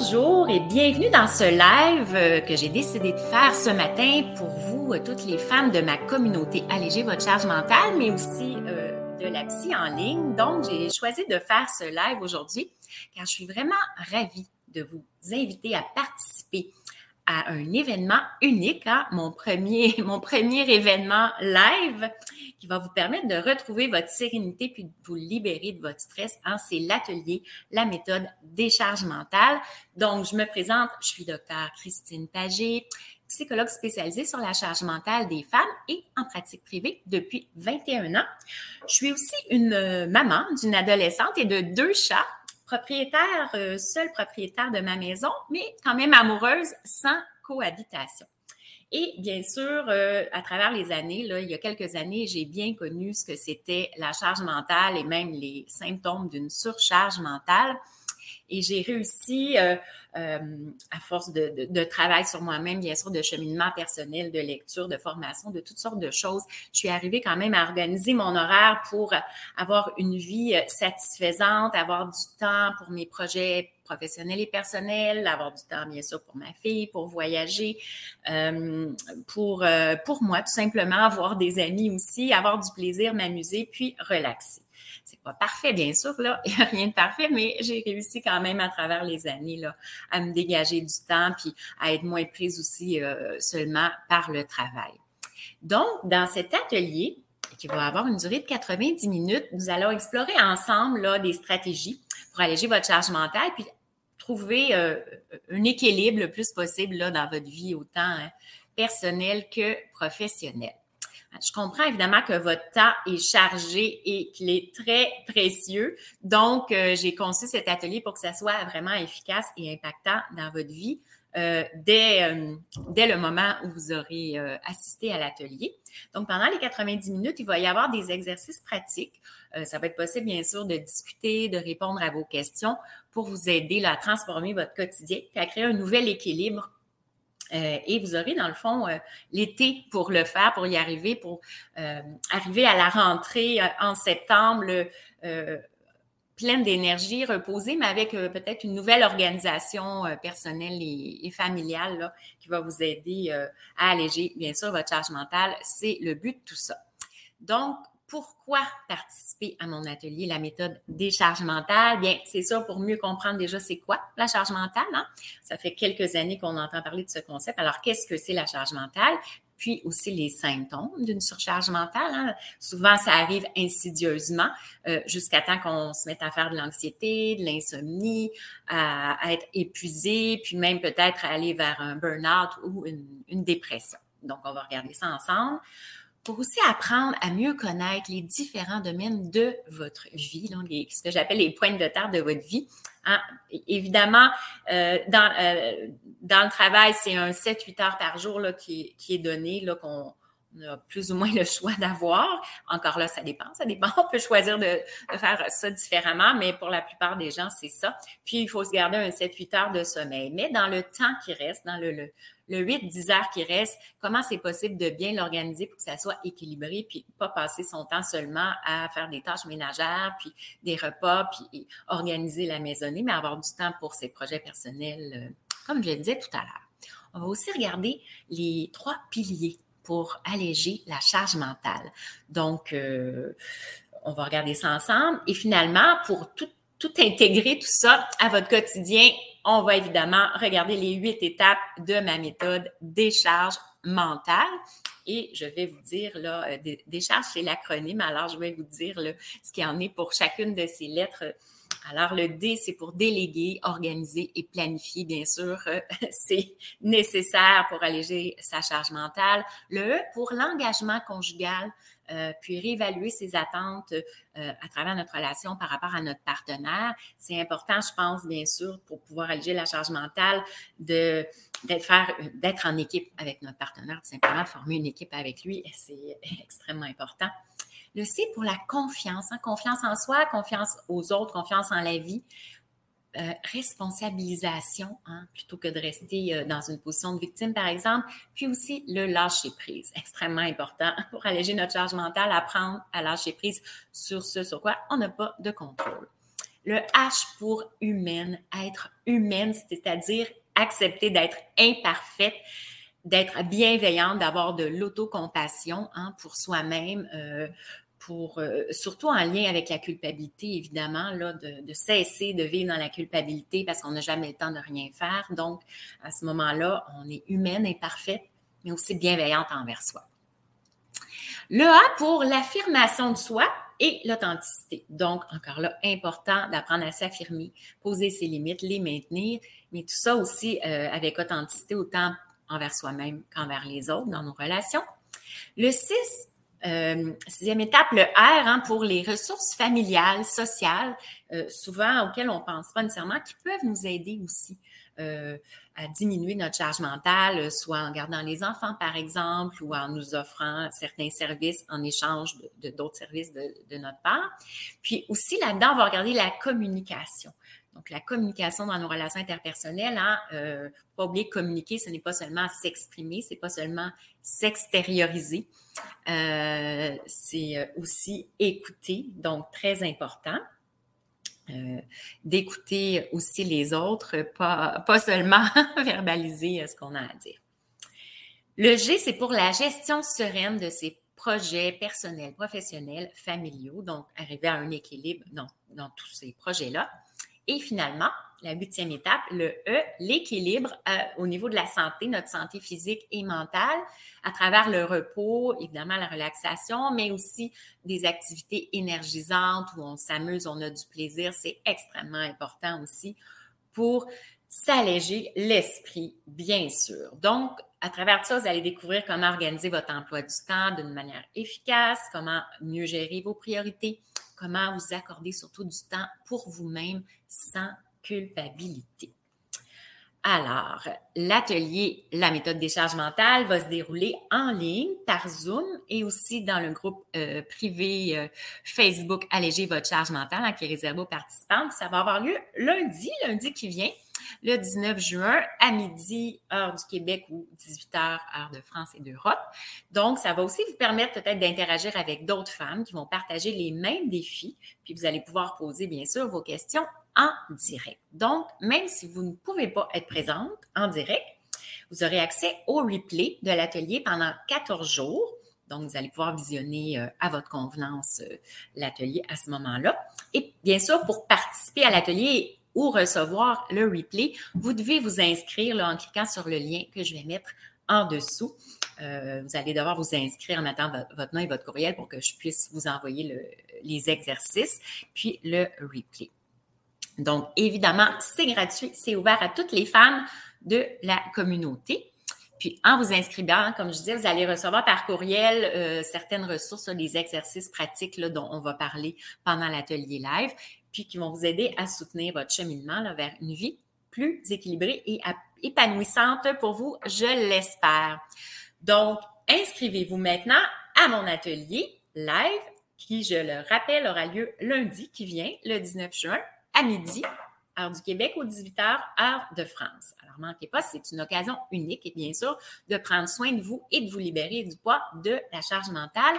Bonjour et bienvenue dans ce live euh, que j'ai décidé de faire ce matin pour vous, euh, toutes les femmes de ma communauté. Alléger votre charge mentale, mais aussi euh, de la psy en ligne. Donc, j'ai choisi de faire ce live aujourd'hui car je suis vraiment ravie de vous inviter à participer à un événement unique, hein, mon, premier, mon premier événement live qui va vous permettre de retrouver votre sérénité puis de vous libérer de votre stress. Hein, c'est l'atelier, la méthode des charges mentales. Donc, je me présente, je suis docteur Christine Pagé, psychologue spécialisée sur la charge mentale des femmes et en pratique privée depuis 21 ans. Je suis aussi une euh, maman d'une adolescente et de deux chats propriétaire, euh, seule propriétaire de ma maison, mais quand même amoureuse sans cohabitation. Et bien sûr, euh, à travers les années, il y a quelques années, j'ai bien connu ce que c'était la charge mentale et même les symptômes d'une surcharge mentale. Et j'ai réussi, euh, euh, à force de, de, travail sur moi-même, bien sûr, de cheminement personnel, de lecture, de formation, de toutes sortes de choses, je suis arrivée quand même à organiser mon horaire pour avoir une vie satisfaisante, avoir du temps pour mes projets professionnels et personnels, avoir du temps, bien sûr, pour ma fille, pour voyager, euh, pour, pour moi, tout simplement, avoir des amis aussi, avoir du plaisir, m'amuser, puis relaxer. C'est pas parfait, bien sûr, là. Il n'y a rien de parfait, mais j'ai réussi quand même à travers les années, là, à me dégager du temps puis à être moins prise aussi euh, seulement par le travail. Donc, dans cet atelier, qui va avoir une durée de 90 minutes, nous allons explorer ensemble là, des stratégies pour alléger votre charge mentale puis trouver euh, un équilibre le plus possible là, dans votre vie, autant hein, personnelle que professionnelle. Je comprends évidemment que votre temps est chargé et qu'il est très précieux. Donc, euh, j'ai conçu cet atelier pour que ça soit vraiment efficace et impactant dans votre vie euh, dès, euh, dès le moment où vous aurez assisté à l'atelier. Donc, pendant les 90 minutes, il va y avoir des exercices pratiques. ça va être possible, bien sûr, de discuter, de répondre à vos questions pour vous aider à transformer votre quotidien et à créer un nouvel équilibre euh, et vous aurez, dans le fond, euh, l'été pour le faire, pour y arriver, pour euh, arriver à la rentrée en septembre, pleine d'énergie, reposée, mais avec peut-être une nouvelle organisation personnelle et, familiale là, qui va vous aider à alléger, bien sûr, votre charge mentale. C'est le but de tout ça. Donc, pourquoi participer à mon atelier, la méthode des charges mentales? Bien, c'est ça pour mieux comprendre déjà c'est quoi la charge mentale. Hein? Ça fait quelques années qu'on entend parler de ce concept. Alors, qu'est-ce que c'est la charge mentale? Puis aussi les symptômes d'une surcharge mentale. Hein? Souvent, ça arrive insidieusement euh, jusqu'à temps qu'on se mette à faire de l'anxiété, de l'insomnie, à, être épuisé, puis même peut-être aller vers un burn-out ou une dépression. Donc, on va regarder ça ensemble pour aussi apprendre à mieux connaître les différents domaines de votre vie, donc ce que j'appelle les points de terre de votre vie. Hein. Évidemment, euh, dans, euh, dans le travail, c'est un 7-8 heures par jour qui est donné, là, qu'on a plus ou moins le choix d'avoir. Encore là, ça dépend, ça dépend. On peut choisir de, faire ça différemment, mais pour la plupart des gens, c'est ça. Puis, il faut se garder un 7-8 heures de sommeil. Mais dans le temps qui reste, dans le, le, le 8-10 heures qui reste, comment c'est possible de bien l'organiser pour que ça soit équilibré, puis pas passer son temps seulement à faire des tâches ménagères, puis des repas, puis organiser la maisonnée, mais avoir du temps pour ses projets personnels, euh, comme je le disais tout à l'heure. On va aussi regarder les trois piliers pour alléger la charge mentale. Donc, euh, on va regarder ça ensemble. Et finalement, pour tout, intégrer tout ça à votre quotidien, on va évidemment regarder les huit étapes de ma méthode décharge mentale. Et je vais vous dire, là, euh, décharge, c'est l'acronyme, alors je vais vous dire là, ce qu'il y en est pour chacune de ces lettres alors, le D, c'est pour déléguer, organiser et planifier, bien sûr. Euh, c'est nécessaire pour alléger sa charge mentale. Le E, pour l'engagement conjugal, euh, puis réévaluer ses attentes euh, à travers notre relation par rapport à notre partenaire. C'est important, je pense, bien sûr, pour pouvoir alléger la charge mentale, de d'être en équipe avec notre partenaire, tout simplement de former une équipe avec lui. C'est extrêmement important. Le C pour la confiance, hein, confiance en soi, confiance aux autres, confiance en la vie. Euh, responsabilisation, hein, plutôt que de rester euh, dans une position de victime, par exemple, puis aussi le lâcher prise, extrêmement important pour alléger notre charge mentale, apprendre à lâcher prise sur ce sur quoi on n'a pas de contrôle. Le H pour humaine, être humaine, c'est-à-dire accepter d'être imparfaite, d'être bienveillante, d'avoir de l'autocompassion hein, pour soi-même, euh, pour euh, surtout en lien avec la culpabilité, évidemment, là, de, cesser de vivre dans la culpabilité parce qu'on n'a jamais le temps de rien faire. Donc, à ce moment-là, on est humaine et parfaite, mais aussi bienveillante envers soi. Le A pour l'affirmation de soi et l'authenticité. Donc, encore là, important d'apprendre à s'affirmer, poser ses limites, les maintenir, mais tout ça aussi euh, avec authenticité, autant envers soi-même qu'envers les autres dans nos relations. Le 6, euh, sixième étape, le R hein, pour les ressources familiales, sociales, euh, souvent auxquelles on ne pense pas nécessairement, qui peuvent nous aider aussi euh, à diminuer notre charge mentale, soit en gardant les enfants, par exemple, ou en nous offrant certains services en échange d'autres services de, notre part. Puis aussi là-dedans, on va regarder la communication. Donc, la communication dans nos relations interpersonnelles, hein, euh, pas oublier communiquer, ce n'est pas seulement s'exprimer, c'est pas seulement s'extérioriser, euh, c'est euh, aussi écouter, donc très important. Euh, d'écouter aussi les autres, pas, pas seulement verbaliser ce qu'on a à dire. Le G, c'est pour la gestion sereine de ses projets personnels, professionnels, familiaux, donc arriver à un équilibre dans, dans tous ces projets-là. Et finalement, la huitième étape, le E, l'équilibre euh, au niveau de la santé, notre santé physique et mentale, à travers le repos, évidemment la relaxation, mais aussi des activités énergisantes où on s'amuse, on a du plaisir. C'est extrêmement important aussi pour s'alléger l'esprit, bien sûr. Donc, à travers ça, vous allez découvrir comment organiser votre emploi du temps d'une manière efficace, comment mieux gérer vos priorités, comment vous accorder surtout du temps pour vous-même sans culpabilité. Alors, l'atelier La méthode des charges mentales va se dérouler en ligne par Zoom et aussi dans le groupe euh, privé euh, Facebook Alléger votre charge mentale hein, qui est aux participants. Ça va avoir lieu lundi, lundi qui vient, le 19 juin à midi, heure du Québec ou 18 heures, heure de France et d'Europe. Donc, ça va aussi vous permettre peut-être d'interagir avec d'autres femmes qui vont partager les mêmes défis. Puis, vous allez pouvoir poser, bien sûr, vos questions en direct. Donc, même si vous ne pouvez pas être présente en direct, vous aurez accès au replay de l'atelier pendant 14 jours. Donc, vous allez pouvoir visionner euh, à votre convenance euh, l'atelier à ce moment-là. Et bien sûr, pour participer à l'atelier ou recevoir le replay, vous devez vous inscrire en cliquant sur le lien que je vais mettre en dessous. Euh, vous allez devoir vous inscrire en attendant votre nom et votre courriel pour que je puisse vous envoyer les exercices, puis le replay. Donc, évidemment, c'est gratuit, c'est ouvert à toutes les femmes de la communauté. Puis, en vous inscrivant, comme je disais, vous allez recevoir par courriel euh, certaines ressources, les exercices pratiques dont on va parler pendant l'atelier live, puis qui vont vous aider à soutenir votre cheminement vers une vie plus équilibrée et épanouissante pour vous, je l'espère. Donc, inscrivez-vous maintenant à mon atelier live qui, je le rappelle, aura lieu lundi qui vient, le 19 juin, à midi, heure du Québec, ou 18h, heure de France. Alors, manquez pas, c'est une occasion unique et bien sûr de prendre soin de vous et de vous libérer du poids de la charge mentale.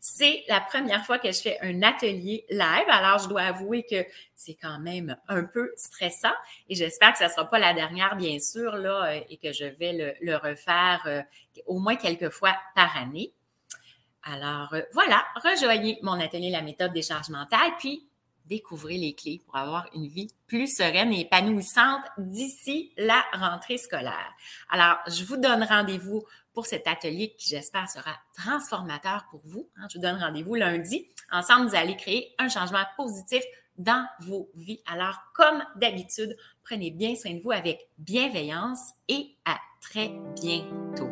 C'est la première fois que je fais un atelier live, alors je dois avouer que c'est quand même un peu stressant et j'espère que ça sera pas la dernière, bien sûr, là, euh, et que je vais le, le refaire euh, au moins quelques fois par année. Alors euh, voilà, rejoignez mon atelier La méthode des charges mentales, puis découvrez les clés pour avoir une vie plus sereine et épanouissante d'ici la rentrée scolaire. Alors, je vous donne rendez-vous pour cet atelier qui, j'espère, sera transformateur pour vous. Hein. Je vous donne rendez-vous lundi. Ensemble, vous allez créer un changement positif dans vos vies. Alors, comme d'habitude, prenez bien soin de vous avec bienveillance et à très bientôt.